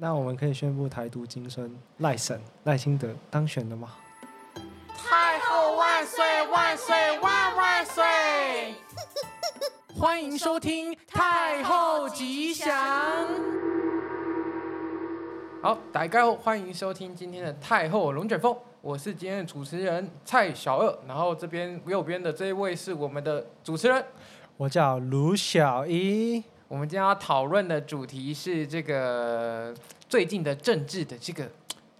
那我们可以宣布台独金孙赖神赖清德当选了吗？太后万岁万岁万万岁！欢迎收听太后吉祥。好，大家好，欢迎收听今天的太后龙卷风，我是今天的主持人蔡小二，然后这边右边的这一位是我们的主持人，我叫卢小一。我们今天要讨论的主题是这个最近的政治的这个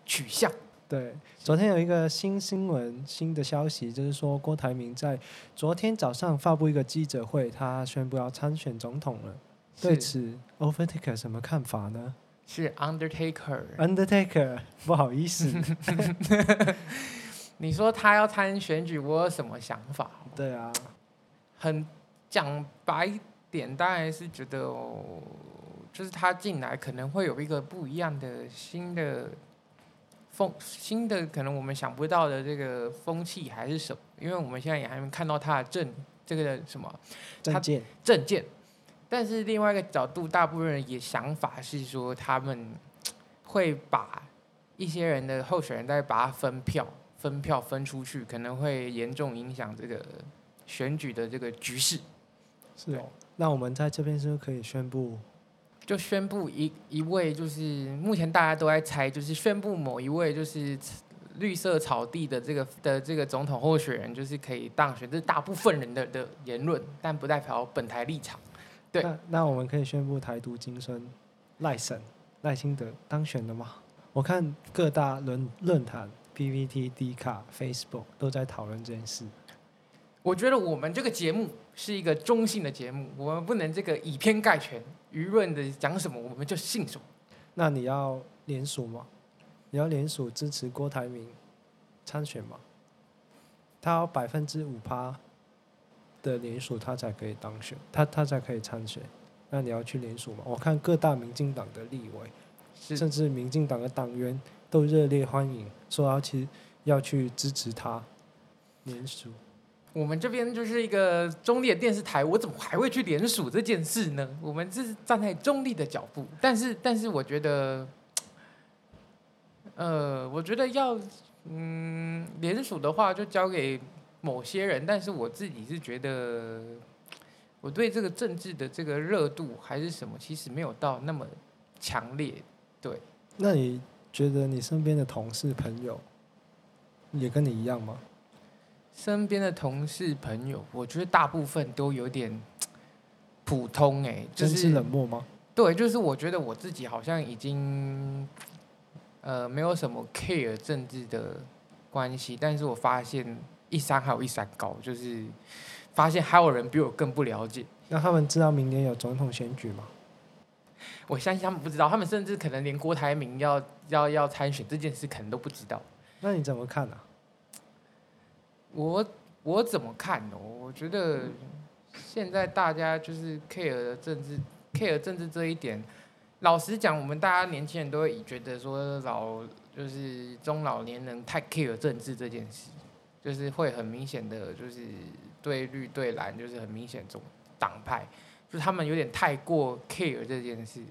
取向。对，昨天有一个新新闻、新的消息，就是说郭台铭在昨天早上发布一个记者会，他宣布要参选总统了。对此，Overtaker 什么看法呢？是 Undertaker。Undertaker，不好意思。你说他要参选举，我有什么想法？对啊，很讲白。点当然是觉得哦，就是他进来可能会有一个不一样的新的风，新的可能我们想不到的这个风气还是什么？因为我们现在也还没看到他的证这个什么证件证件，但是另外一个角度，大部分人也想法是说他们会把一些人的候选人再把他分票分票分出去，可能会严重影响这个选举的这个局势。是哦。那我们在这边是不是可以宣布？就宣布一一位，就是目前大家都在猜，就是宣布某一位就是绿色草地的这个的这个总统候选人，就是可以当选。这是大部分人的的言论，但不代表本台立场。对，那那我们可以宣布台独金孙赖神赖清德当选了吗？我看各大论论坛、PPT、D 卡、Facebook 都在讨论这件事。我觉得我们这个节目是一个中性的节目，我们不能这个以偏概全，舆论的讲什么我们就信什么。那你要联署吗？你要联署支持郭台铭参选吗？他要百分之五趴的联署，他才可以当选，他他才可以参选。那你要去联署吗？我看各大民进党的立委，甚至民进党的党员都热烈欢迎，说要去要去支持他联署。我们这边就是一个中立的电视台，我怎么还会去联署这件事呢？我们是站在中立的脚步，但是，但是我觉得，呃，我觉得要嗯联署的话，就交给某些人。但是我自己是觉得，我对这个政治的这个热度还是什么，其实没有到那么强烈。对，那你觉得你身边的同事朋友也跟你一样吗？身边的同事朋友，我觉得大部分都有点 普通哎、欸，就是冷漠吗？对，就是我觉得我自己好像已经 呃没有什么 care 政治的关系，但是我发现一山还有一山高，就是发现还有人比我更不了解。那他们知道明年有总统选举吗？我相信他们不知道，他们甚至可能连郭台铭要要要参选这件事可能都不知道。那你怎么看呢、啊？我我怎么看呢？我觉得现在大家就是 care 的政治，care 政治这一点，老实讲，我们大家年轻人都会觉得说老就是中老年人太 care 政治这件事，就是会很明显的就是对绿对蓝就是很明显这种党派，就他们有点太过 care 这件事。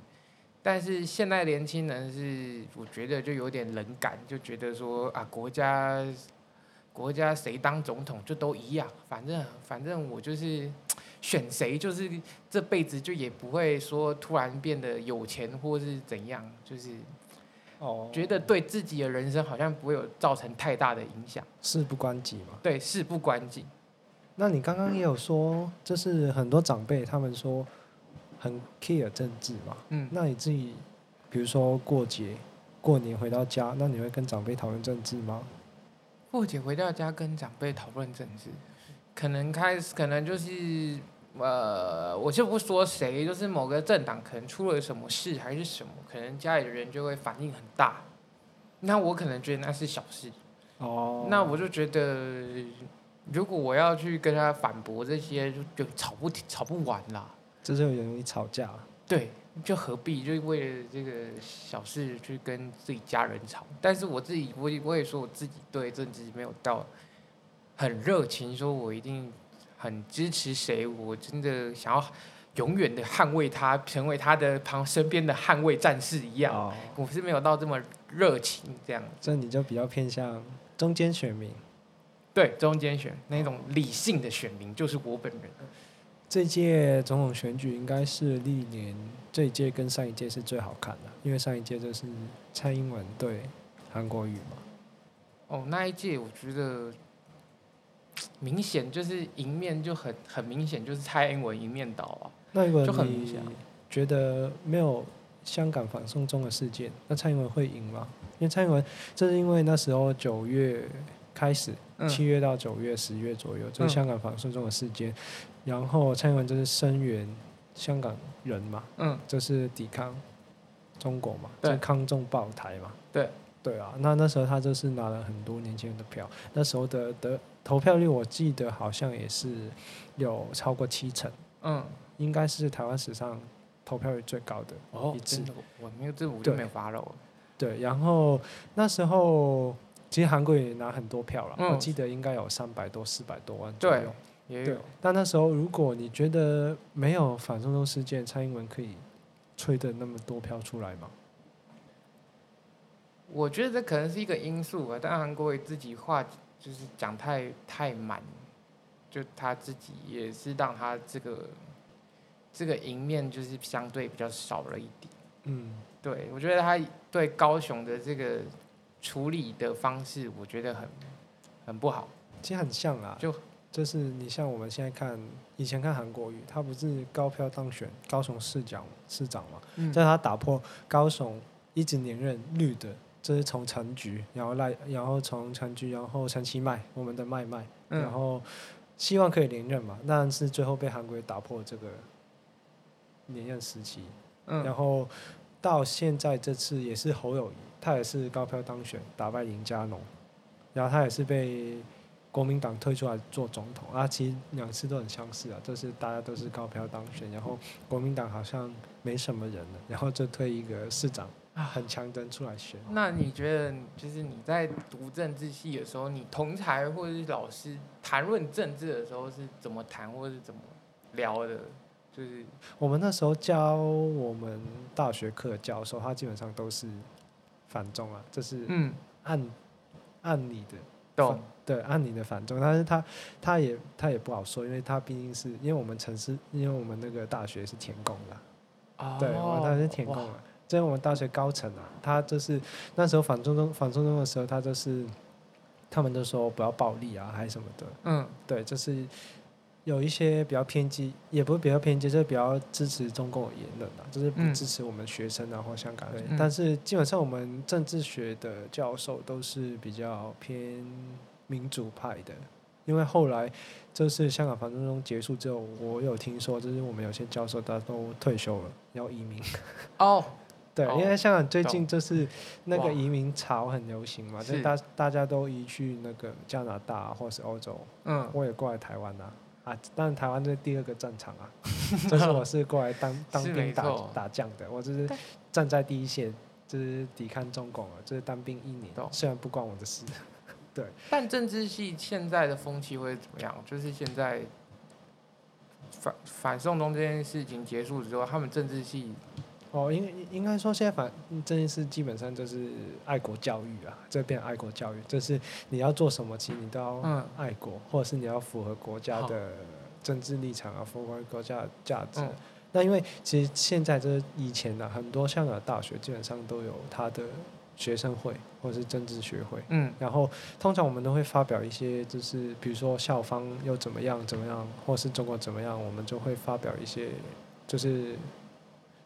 但是现在年轻人是我觉得就有点冷感，就觉得说啊国家。国家谁当总统就都一样，反正反正我就是 选谁，就是这辈子就也不会说突然变得有钱或是怎样，就是哦，觉得对自己的人生好像不会有造成太大的影响。事不关己嘛？对，事不关己。那你刚刚也有说，就是很多长辈他们说很 care 政治嘛？嗯，那你自己比如说过节、过年回到家，那你会跟长辈讨论政治吗？过节回到家跟长辈讨论政治，可能开始可能就是呃，我就不说谁，就是某个政党可能出了什么事还是什么，可能家里的人就会反应很大。那我可能觉得那是小事。哦。那我就觉得，如果我要去跟他反驳这些，就就吵不吵不完啦。这就容易吵架。对。就何必就为了这个小事去跟自己家人吵？但是我自己，我我也说我自己对政治没有到很热情，说我一定很支持谁，我真的想要永远的捍卫他，成为他的旁身边的捍卫战士一样。哦、我是没有到这么热情这样。这你就比较偏向中间选民。对，中间选那种理性的选民就是我本人。这届总统选举应该是历年这一届跟上一届是最好看的，因为上一届就是蔡英文对韩国瑜嘛。哦，那一届我觉得 明显就是赢面就很很明显，就是蔡英文一面倒啊。那一个就很明显。觉得没有香港反送中的事件，那蔡英文会赢吗？因为蔡英文这是因为那时候九月开始，七月到九月十月左右，嗯、就是香港反送中的事件，嗯、然后蔡英文就是声援香港人嘛，嗯，就是抵抗中国嘛，对，抗中保台嘛，对。对啊，那那时候他就是拿了很多年轻人的票，那时候的的投票率我记得好像也是有超过七成，嗯，应该是台湾史上投票率最高的一次。哦、我没有这我就没有发了。对，然后那时候其实韩国也拿很多票了，嗯、我记得应该有三百多、四百多万左右。对，对，但那时候如果你觉得没有反送中事件，蔡英文可以吹的那么多票出来吗？我觉得这可能是一个因素吧，但韩国瑜自己话就是讲太太满，就他自己也是让他这个这个赢面就是相对比较少了一点。嗯，对，我觉得他对高雄的这个处理的方式，我觉得很很不好。其实很像啊，就就是你像我们现在看以前看韩国瑜，他不是高票当选高雄市长市长嘛，嗯，在他打破高雄一直连任绿的。就是从陈菊，然后赖，然后从陈菊，然后陈其迈，我们的麦麦，嗯、然后希望可以连任嘛，但是最后被韩国瑜打破这个连任时期，嗯、然后到现在这次也是侯友宜，他也是高票当选，打败林佳龙，然后他也是被国民党退出来做总统啊，其实两次都很相似啊，就是大家都是高票当选，然后国民党好像没什么人了，然后就推一个市长。很强的人出来选。那你觉得，就是你在读政治系的时候，你同才或者是老师谈论政治的时候是怎么谈，或者是怎么聊的？就是我们那时候教我们大学课的教授，他基本上都是反中啊，这是嗯按按理的，懂对按你的反中，但是他他也他也不好说，因为他毕竟是因为我们城市，因为我们那个大学是填工的，哦、对，我们大学是填工的。在我们大学高层啊，他就是那时候反中中反中中的时候，他就是他们都说不要暴力啊，还是什么的。嗯，对，就是有一些比较偏激，也不是比较偏激，就是比较支持中共的言论啊，就是不支持我们学生啊或香港人。嗯、但是基本上我们政治学的教授都是比较偏民主派的，因为后来就是香港反中中结束之后，我有听说，就是我们有些教授他都退休了，要移民。哦。对，因为香港最近就是那个移民潮很流行嘛，就大大家都移去那个加拿大或是欧洲。嗯，我也过来台湾啊，啊，但台湾是第二个战场啊，就是我是过来当当兵打打仗的，我就是站在第一线，就是抵抗中共啊，就是当兵一年，虽然不关我的事。对，但政治系现在的风气会怎么样？就是现在反反送中这件事情结束之后，他们政治系。哦，应应该说，现在反这件事基本上就是爱国教育啊，这变爱国教育，就是你要做什么，其实你都要爱国，嗯、或者是你要符合国家的政治立场啊，符合国家的价值。嗯、那因为其实现在这以前的、啊，很多香港的大学基本上都有他的学生会或者是政治学会，嗯，然后通常我们都会发表一些，就是比如说校方又怎么样怎么样，或是中国怎么样，我们就会发表一些，就是。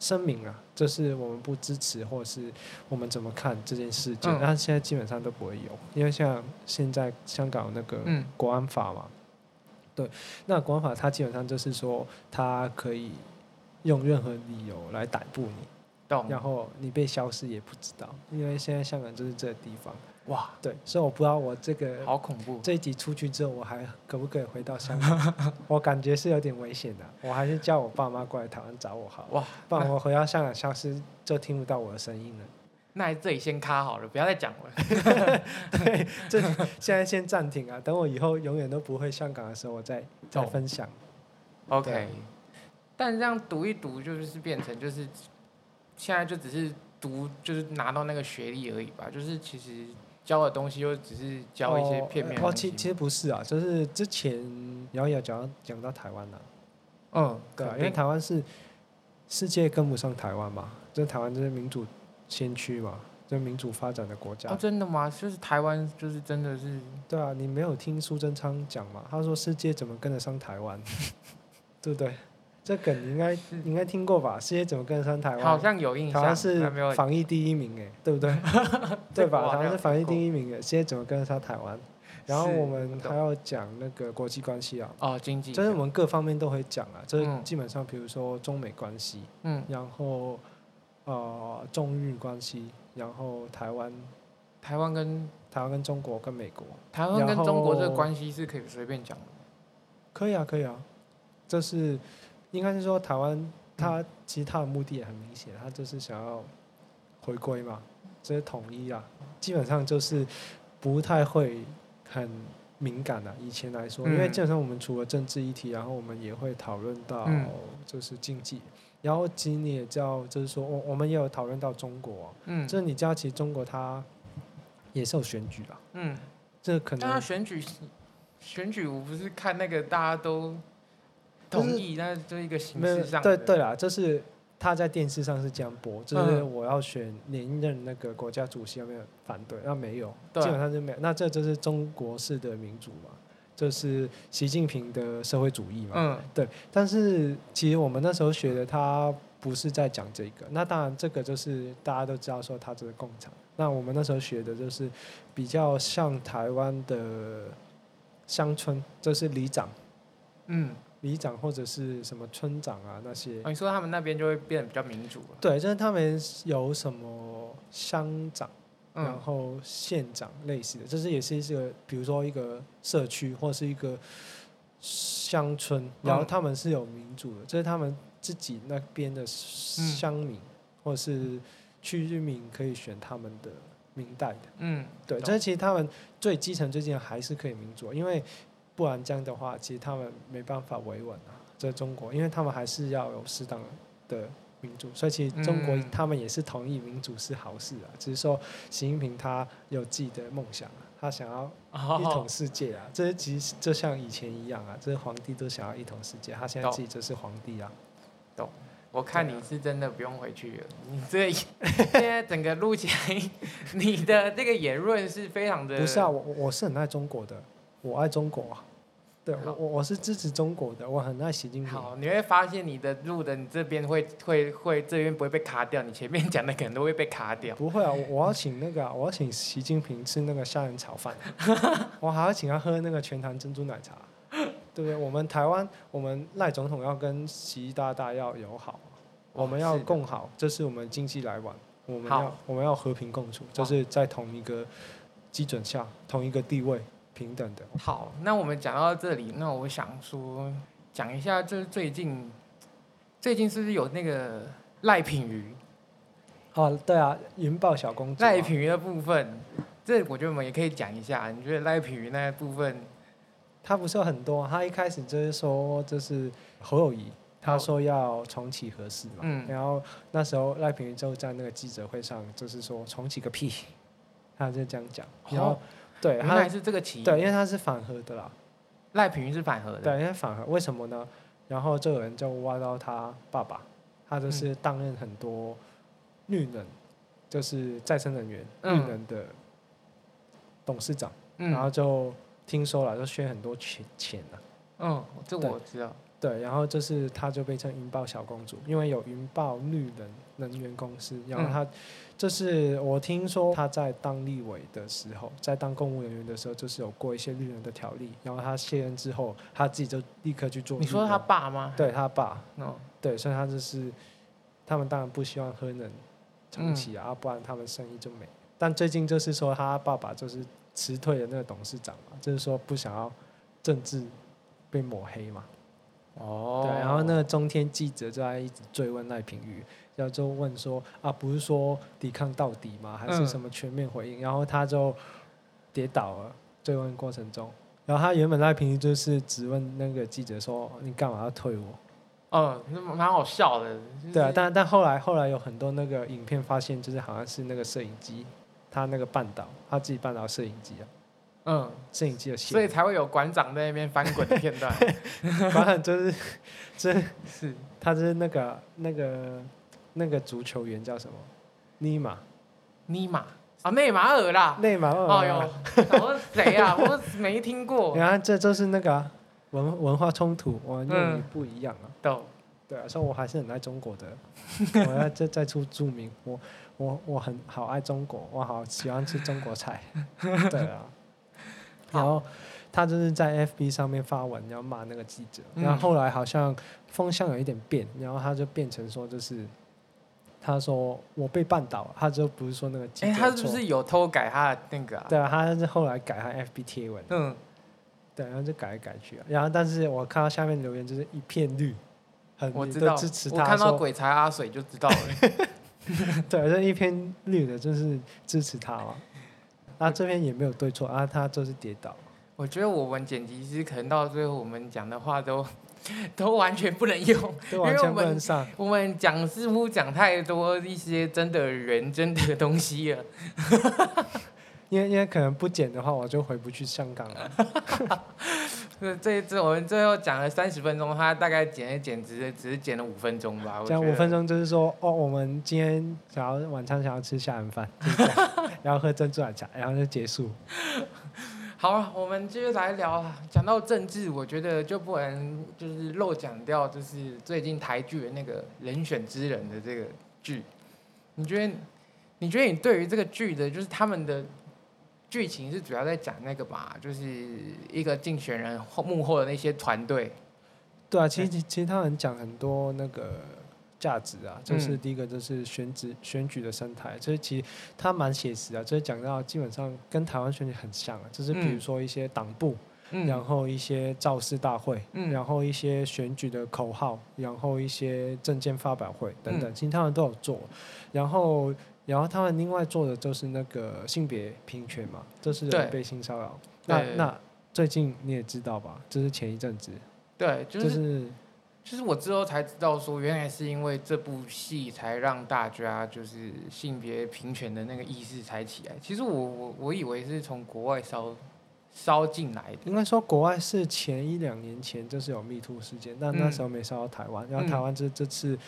声明啊，就是我们不支持，或者是我们怎么看这件事情？但现在基本上都不会有，因为像现在香港那个国安法嘛，对，那国安法它基本上就是说，它可以用任何理由来逮捕你，然后你被消失也不知道，因为现在香港就是这个地方。哇，对，所以我不知道我这个好恐怖。这一集出去之后，我还可不可以回到香港？我感觉是有点危险的。我还是叫我爸妈过来台湾找我好。哇，不然我回到香港消失就听不到我的声音了。那这里先卡好了，不要再讲了。对，这现在先暂停啊，等我以后永远都不会香港的时候，我再再分享。OK。但这样读一读，就是变成就是现在就只是读，就是拿到那个学历而已吧。就是其实教的东西又只是教一些片面的东西。哦，其其实不是啊，就是之前瑶瑶讲到讲到台湾了。嗯，对啊，因为台湾是世界跟不上台湾嘛，就台湾就是民主先驱嘛。就民主发展的国家。哦，真的吗？就是台湾，就是真的是。对啊，你没有听苏贞昌讲嘛？他说世界怎么跟得上台湾？对不对？这梗你应该应该听过吧？世界怎么跟得上台湾？好像有印象。好像是防疫第一名哎，对不对？对吧？好像是防疫第一名哎，世界怎么跟得上台湾？然后我们还要讲那个国际关系啊。哦，经济。就是我们各方面都会讲啊，就是基本上，比如说中美关系，嗯，然后呃中日关系。然后台湾，台湾跟台湾跟中国跟美国，台湾跟中国这个关系是可以随便讲的吗？可以啊，可以啊，这是应该是说台湾，它其实它的目的也很明显，它就是想要回归嘛，这是统一啊，基本上就是不太会很敏感的、啊。以前来说，因为基本上我们除了政治议题，然后我们也会讨论到就是经济。然后其实你也知道，就是说我我们也有讨论到中国，嗯，就是你知道，其实中国它也是有选举的，嗯，这可能。那选举，选举我不是看那个大家都同意，那就一个形式上。对对啦，就是他在电视上是这样播，就是我要选连任那个国家主席，有没有反对？那没有，基本上就没有。那这就是中国式的民主嘛。就是习近平的社会主义嘛，嗯，对。但是其实我们那时候学的，他不是在讲这个。那当然，这个就是大家都知道说他这个共产。那我们那时候学的就是比较像台湾的乡村，就是里长，嗯，里长或者是什么村长啊那些。你说他们那边就会变得比较民主了？对，就是他们有什么乡长。然后县长类似的，这是也是一个，比如说一个社区或是一个乡村，然后他们是有民主的，这是他们自己那边的乡民或是区域民可以选他们的明代的。嗯，对，这其实他们最基层最近还是可以民主，因为不然这样的话，其实他们没办法维稳啊，在中国，因为他们还是要有适当的。民主，所以其实中国他们也是同意民主是好事啊，嗯、只是说习近平他有自己的梦想啊，他想要一统世界啊，这其实就像以前一样啊，这皇帝都想要一统世界，他现在自己就是皇帝啊。懂，我看你是真的不用回去了，你这 现在整个录起来，你的这个言论是非常的。不是啊，我我是很爱中国的，我爱中国啊。对，我我我是支持中国的，我很爱习近平。好，你会发现你的录的，你这边会会会这边不会被卡掉，你前面讲的可能都会被卡掉。不会啊，我我要请那个、啊，我要请习近平吃那个虾仁炒饭，我还要请他喝那个全糖珍珠奶茶，对不对？我们台湾，我们赖总统要跟习大大要友好，我们要共好，这是我们经济来往，我们要我们要和平共处，就是在同一个基准下，同一个地位。平等的。好，那我们讲到这里，那我想说，讲一下，就是最近，最近是不是有那个赖品瑜？哦，对啊，云豹小公主、啊。赖品瑜的部分，这我觉得我们也可以讲一下。你觉得赖品瑜那部分，他不是有很多？他一开始就是说，就是侯友谊，他说要重启合适嘛。嗯。然后那时候赖品妤就在那个记者会上，就是说重启个屁，他就这样讲。然后。对，原来是这个起因。对，因为他是反核的啦。赖品妤是反核的。对，因为反核，为什么呢？然后就有人就挖到他爸爸，他就是担任很多绿能，就是再生能源绿能的董事长，嗯、然后就听说了，就捐很多钱钱了。嗯，这我知道。对，然后就是她就被称云豹小公主，因为有云豹绿能能源公司，然后她，这、嗯、是我听说她在当立委的时候，在当公务人员的时候，就是有过一些绿能的条例，然后她卸任之后，她自己就立刻去做。你说她爸吗？对她爸，哦，对，所以她就是，他们当然不希望核能重启啊，嗯、不然他们生意就没。但最近就是说她爸爸就是辞退了那个董事长嘛，就是说不想要政治被抹黑嘛。哦，对，然后那个中天记者就在一直追问赖品妤，然后就问说啊，不是说抵抗到底吗？还是什么全面回应？嗯、然后他就跌倒了，追问过程中，然后他原本赖品妤就是质问那个记者说，你干嘛要退我？哦，那蛮好笑的。就是、对啊，但但后来后来有很多那个影片发现，就是好像是那个摄影机，他那个绊倒，他自己绊倒摄影机啊。嗯，摄影机的线，所以才会有馆长在那边翻滚的片段。反正就是，这是，是他是那个那个那个足球员叫什么？尼玛，尼玛啊，内马尔啦，内马尔。哎呦，我谁啊？我没听过。你看，这就是那个文文化冲突，我用语不一样啊。对，对啊，所以我还是很爱中国的。我要再再出注明，我我我很好爱中国，我好喜欢吃中国菜。对啊。然后他就是在 FB 上面发文，然后骂那个记者。然后后来好像风向有一点变，然后他就变成说，就是他说我被绊倒，他就不是说那个记者。哎，他是不是有偷改他的那个啊？对啊，他是后来改他 FB 贴文。嗯。对，然后就改来改去啊。然后，但是我看到下面留言就是一片绿，很我知道支持他。我看到鬼才阿水就知道了。对，这一片绿的就是支持他嘛。他、啊、这边也没有对错啊，他就是跌倒。我觉得我们剪辑师可能到最后，我们讲的话都都完全不能用，都完全不能上。我们讲似乎讲太多一些真的人真的东西了。因为因为可能不剪的话，我就回不去香港了。这一次我们最后讲了三十分钟，他大概剪一剪，只是只是剪了五分钟吧。讲五分钟就是说，哦，我们今天想要晚餐想要吃虾仁饭，然后喝珍珠奶茶，然后就结束。好，我们接着来聊，讲到政治，我觉得就不能就是漏讲掉，就是最近台剧的那个人选之人的这个剧。你觉得？你觉得你对于这个剧的，就是他们的？剧情是主要在讲那个吧，就是一个竞选人后幕后的那些团队。对啊，其实其实他们讲很多那个价值啊，就是第一个就是选举选举的生态，就是其实他蛮写实啊，就是讲到基本上跟台湾选举很像啊，就是比如说一些党部，然后一些造势大会，然后一些选举的口号，然后一些政见发表会等等，其实他们都有做，然后。然后他们另外做的就是那个性别平权嘛，就是被性骚扰。那那最近你也知道吧？这是前一阵子。对，就是就是，就是我之后才知道说，原来是因为这部戏才让大家就是性别平权的那个意识才起来。其实我我我以为是从国外烧烧进来的。应该说国外是前一两年前就是有 Me Too 事件，但那时候没烧到台湾。嗯、然后台湾这这次。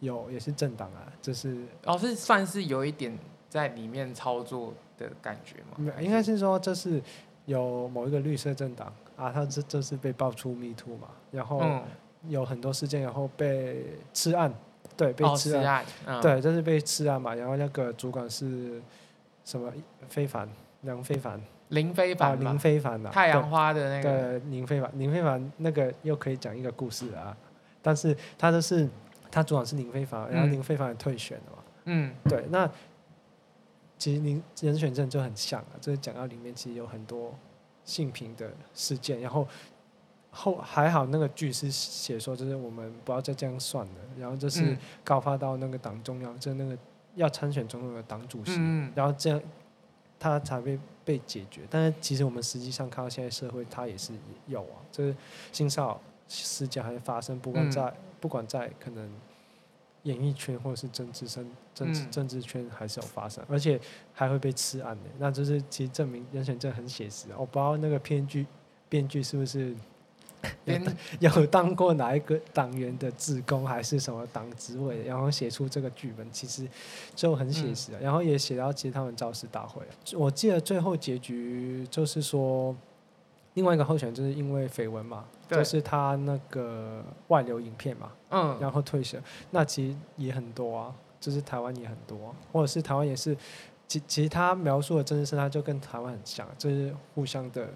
有也是政党啊，就是哦，是算是有一点在里面操作的感觉吗？应该是说这是有某一个绿色政党啊，他这这是被爆出 Me Too 嘛，然后有很多事件，然后被吃案，对，被吃案，哦案嗯、对，这是被吃案嘛，然后那个主管是什么非凡，梁非凡，林非凡，啊林非凡的太阳花的那个对林非凡，林非凡那个又可以讲一个故事啊，但是他就是。他主要是林非凡，然后林非凡也退选了嘛。嗯，对，那其实林人选证就很像啊，就是讲到里面其实有很多性平的事件，然后后还好那个剧是写说，就是我们不要再这样算了，然后就是告发到那个党中央，就那个要参选总统的党主席，然后这样他才被被解决。但是其实我们实际上看到现在社会，他也是有啊，就是性骚扰事件还是发生，不管在。不管在可能演艺圈或者是政治生政治政治圈，还是有发生，而且还会被吃案的，那就是其实证明人选真的很写实。我不知道那个编剧编剧是不是 有有当过哪一个党员的职工，还是什么党职位，然后写出这个剧本，其实就很写实。然后也写到其实他们造势大会，我记得最后结局就是说。另外一个候选人就是因为绯闻嘛，就是他那个外流影片嘛，嗯，然后退选，那其实也很多啊，就是台湾也很多，啊，或者是台湾也是，其其实他描述的政治生态就跟台湾很像，就是互相的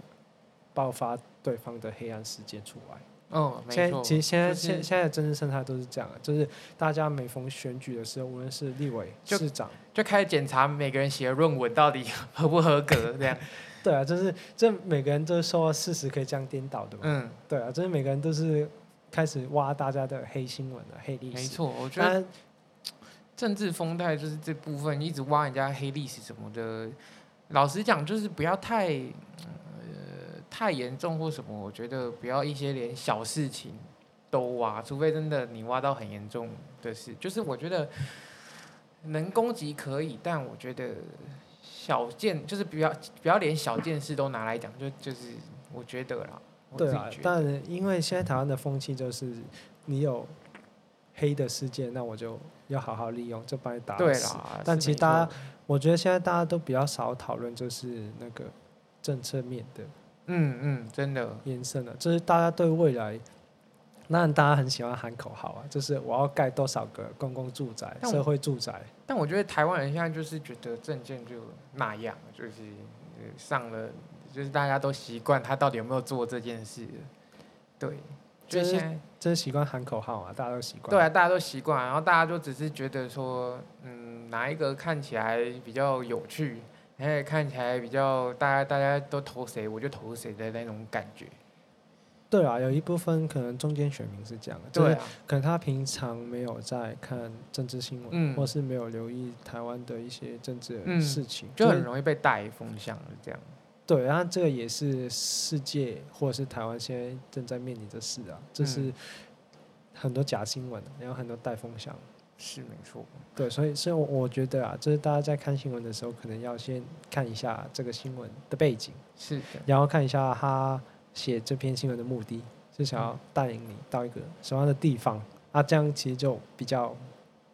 爆发对方的黑暗事件出来。嗯，现在其实现在现、就是、现在的政治生态都是这样，就是大家每逢选举的时候，无论是立委、市长，就开始检查每个人写的论文到底合不合格这样。对啊，就是这每个人都说事实可以这样颠倒的嘛。嗯，对啊，就是每个人都是开始挖大家的黑新闻了黑历史。没错，我觉得政治风态就是这部分一直挖人家黑历史什么的。老实讲，就是不要太呃太严重或什么。我觉得不要一些连小事情都挖，除非真的你挖到很严重的事，就是我觉得能攻击可以，但我觉得小件就是不要不要连小件事都拿来讲，就就是我觉得啦。对啊，但因为现在台湾的风气就是你有黑的事件，那我就要好好利用，就帮你打死。对啦，但其实大家，我觉得现在大家都比较少讨论，就是那个政策面的。嗯嗯，真的延伸了，就是大家对未来，那大家很喜欢喊口号啊，就是我要盖多少个公共住宅、社会住宅。但我觉得台湾人现在就是觉得证件就那样，就是上了，就是大家都习惯他到底有没有做这件事。对，就是现在就是习惯喊口号啊，大家都习惯。对啊，大家都习惯，然后大家就只是觉得说，嗯，哪一个看起来比较有趣。哎，看起来比较大家大家都投谁，我就投谁的那种感觉。对啊，有一部分可能中间选民是这样的，对啊，可能他平常没有在看政治新闻，嗯，或是没有留意台湾的一些政治的事情，嗯，就很容易被带风向了这样。对，然后这个也是世界或者是台湾现在正在面临的事啊，就是很多假新闻，然后很多带风向。是没错，对，所以所以我觉得啊，就是大家在看新闻的时候，可能要先看一下这个新闻的背景，是的，然后看一下他写这篇新闻的目的，是想要带领你到一个什么样的地方，啊，这样其实就比较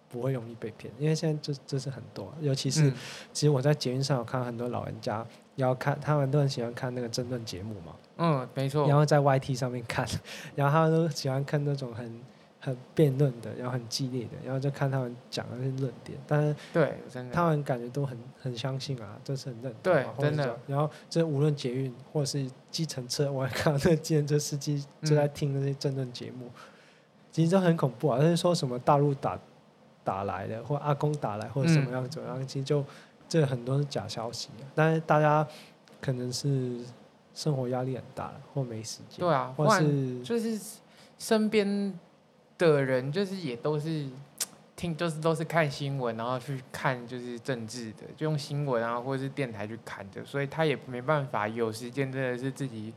不会容易被骗，因为现在这这是很多，尤其是、嗯、其实我在捷运上有看到很多老人家要看，他们都很喜欢看那个争论节目嘛，嗯，没错，然后在 YT 上面看，然后他们都喜欢看那种很。很辩论的，然后很激烈的，然后就看他们讲那些论点，但是对，真的，他们感觉都很很相信啊，就是很认对，真的。然后这无论捷运或者是计程车，我还看到那计程车司机就在听那些政论节目，嗯、其实都很恐怖啊。就是说什么大陆打打来的，或阿公打来，或者什么样怎么样、嗯、其实就这很多是假消息、啊。但是大家可能是生活压力很大，或没时间，对啊，或是就是身边。的人就是也都是听，就是都是看新闻，然后去看就是政治的，就用新闻啊或者是电台去看的，所以他也没办法有时间，真的是自己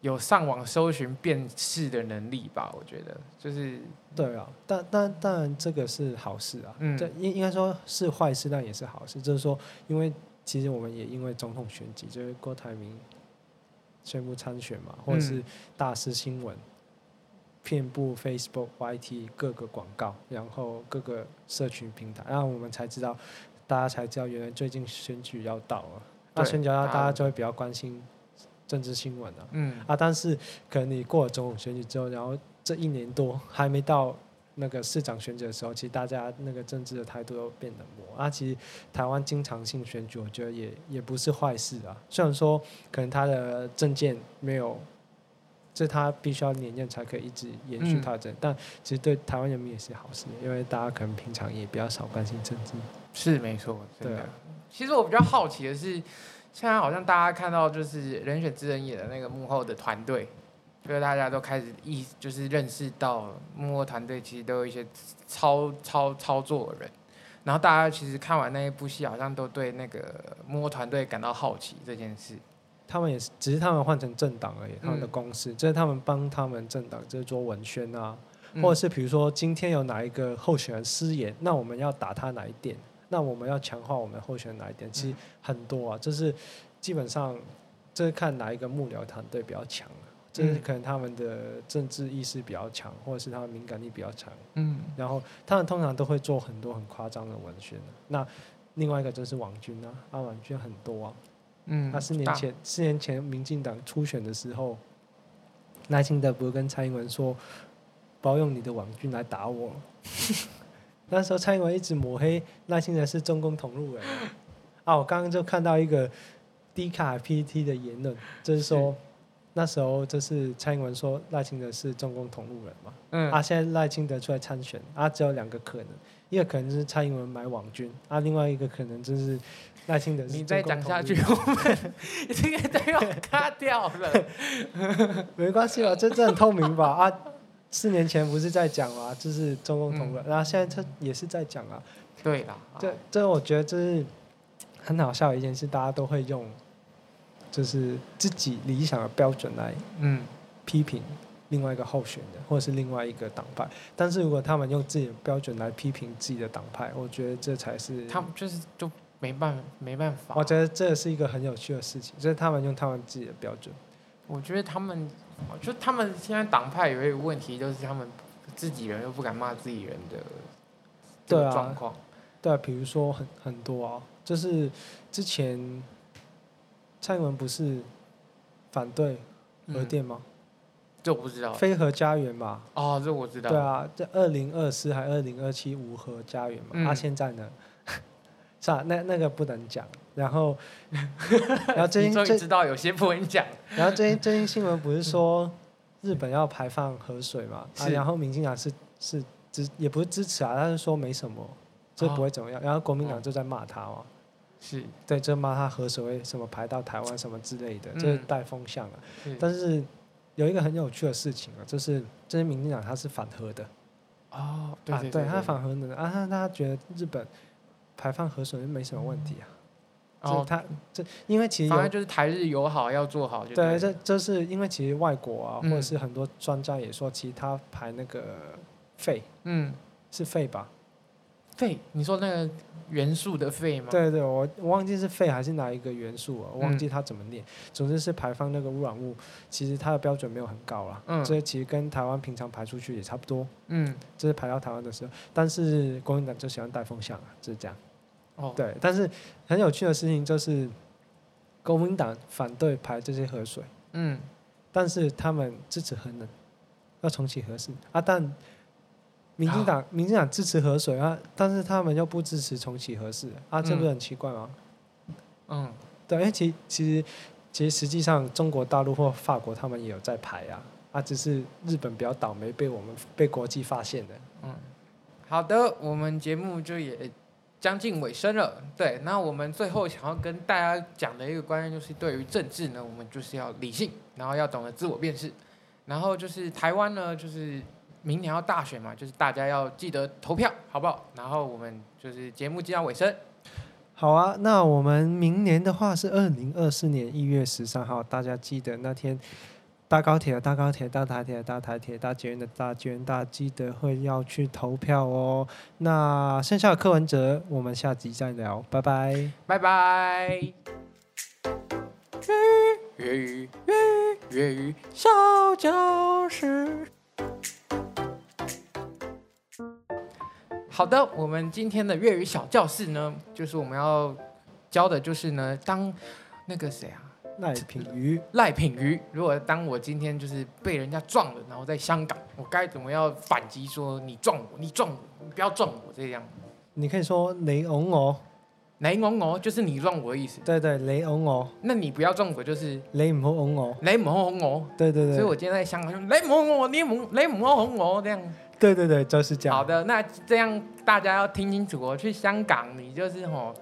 有上网搜寻辨识的能力吧？我觉得就是对啊，但但当然这个是好事啊，嗯，这应应该说是坏事，但也是好事，就是说，因为其实我们也因为总统选举，就是郭台铭宣布参选嘛，或者是大肆新闻。遍布 Facebook、YT 各个广告，然后各个社群平台，然后我们才知道，大家才知道原来最近选举要到了。那选举要大家就会比较关心政治新闻了。嗯。啊，但是可能你过了总统选举之后，然后这一年多还没到那个市长选举的时候，其实大家那个政治的态度都变冷漠。啊，其实台湾经常性选举，我觉得也也不是坏事啊。虽然说可能他的政见没有。这他必须要年年才可以一直延续他的，嗯、但其实对台湾人民也是好事，因为大家可能平常也比较少关心政治。是没错，对啊。其实我比较好奇的是，现在好像大家看到就是人选之人演的那个幕后的团队，就是大家都开始意就是认识到幕后团队其实都有一些操操操作的人，然后大家其实看完那一部戏，好像都对那个幕后团队感到好奇这件事。他们也是，只是他们换成政党而已。他们的公司，就是他们帮他们政党，就是做文宣啊，或者是比如说今天有哪一个候选人失言，那我们要打他哪一点？那我们要强化我们候选人哪一点？其实很多啊，就是基本上这是看哪一个幕僚团队比较强，就是可能他们的政治意识比较强，或者是他们敏感力比较强。嗯，然后他们通常都会做很多很夸张的文宣。那另外一个就是王军啊，啊王军很多啊。嗯，他四年前，四年前民进党初选的时候，赖清德不是跟蔡英文说，不要用你的网军来打我。那时候蔡英文一直抹黑赖清德是中共同路人。啊，我刚刚就看到一个低卡 PTT 的言论，就是说是那时候就是蔡英文说赖清德是中共同路人嘛。嗯。啊，现在赖清德出来参选，啊，只有两个可能，一个可能就是蔡英文买网军，啊，另外一个可能就是。赖清德，你再讲下去，我们这个都要卡掉了。没关系吧，这这很透明吧？啊，四年前不是在讲啊，就是中共同路人，嗯、然后现在他也是在讲啊。对啦，这这我觉得这是很好笑的一件事，大家都会用，就是自己理想的标准来嗯批评另外一个候选人，或者是另外一个党派。但是如果他们用自己的标准来批评自己的党派，我觉得这才是他们就是就没办法没办法。我觉得这是一个很有趣的事情，就是他们用他们自己的标准。我觉得他们，就他们现在党派有一个问题，就是他们自己人又不敢骂自己人的这个状况。对啊，比如说很很多啊，就是之前蔡英文不是反对核电吗？这、嗯、我不知道。飞河家园嘛。哦，这我知道。对啊，这二零二四还二零二七无河家园嘛？嗯、啊，现在呢？是啊，那那个不能讲。然后，然后最近 终于知道有些不能讲。然后最近最近新闻不是说日本要排放河水嘛？啊，然后民进党是是支也不是支持啊，他是说没什么。这不会怎么样，然后国民党就在骂他哦，是对，就骂他河水什么排到台湾什么之类的，就是带风向啊。但是有一个很有趣的事情啊，就是这些民进党他是反核的。哦，对对，他反核的啊，他他觉得日本排放核水没什么问题啊。哦，他这因为其实反正就是台日友好要做好。对，这这是因为其实外国啊，或者是很多专家也说，其实他排那个废，嗯，是废吧？废？你说那个元素的废吗？对对，我我忘记是废还是哪一个元素啊？我忘记它怎么念。嗯、总之是排放那个污染物，其实它的标准没有很高啦。嗯。这其实跟台湾平常排出去也差不多。嗯。这是排到台湾的时候，但是国民党就喜欢带风向啊，就是这样。哦。对，但是很有趣的事情就是，国民党反对排这些河水。嗯。但是他们支持核能，要重启核四啊，但。民进党，民进党支持河水啊，但是他们又不支持重启核四啊，这不是很奇怪吗？嗯，对，因为其其实其实实际上中国大陆或法国他们也有在排啊，啊，只是日本比较倒霉，被我们被国际发现的。嗯，好的，我们节目就也将近尾声了。对，那我们最后想要跟大家讲的一个观念就是，对于政治呢，我们就是要理性，然后要懂得自我辨识，然后就是台湾呢，就是。明年要大选嘛，就是大家要记得投票，好不好？然后我们就是节目进到尾声。好啊，那我们明年的话是二零二四年一月十三号，大家记得那天搭高铁的搭高铁，搭台铁的搭台铁，搭捷运的搭捷运，大家记得会要去投票哦。那剩下的柯文哲，我们下集再聊，拜拜，拜拜。粤语粤语粤语粤语小教室。好的，我们今天的粤语小教室呢，就是我们要教的，就是呢，当那个谁啊，赖品瑜，赖品瑜，如果当我今天就是被人家撞了，然后在香港，我该怎么样反击？说你撞我，你撞我，你不要撞我这样。你可以说你拱我，你拱我，就是你撞我的意思。对对，你拱我，那你不要撞我，就是你唔好拱我，你唔好拱我。对对对，所以我今天在香港就，你唔好拱我，你唔你唔好拱我这样。对对对，就是这样。好的，那这样大家要听清楚哦。去香港，你就是吼，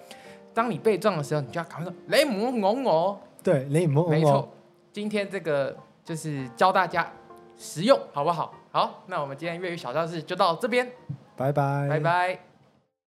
当你被撞的时候，你就要赶快说：“雷姆拱我。”对，雷姆拱我。没错，今天这个就是教大家实用，好不好？好，那我们今天粤语小教室就到这边，拜拜，拜拜。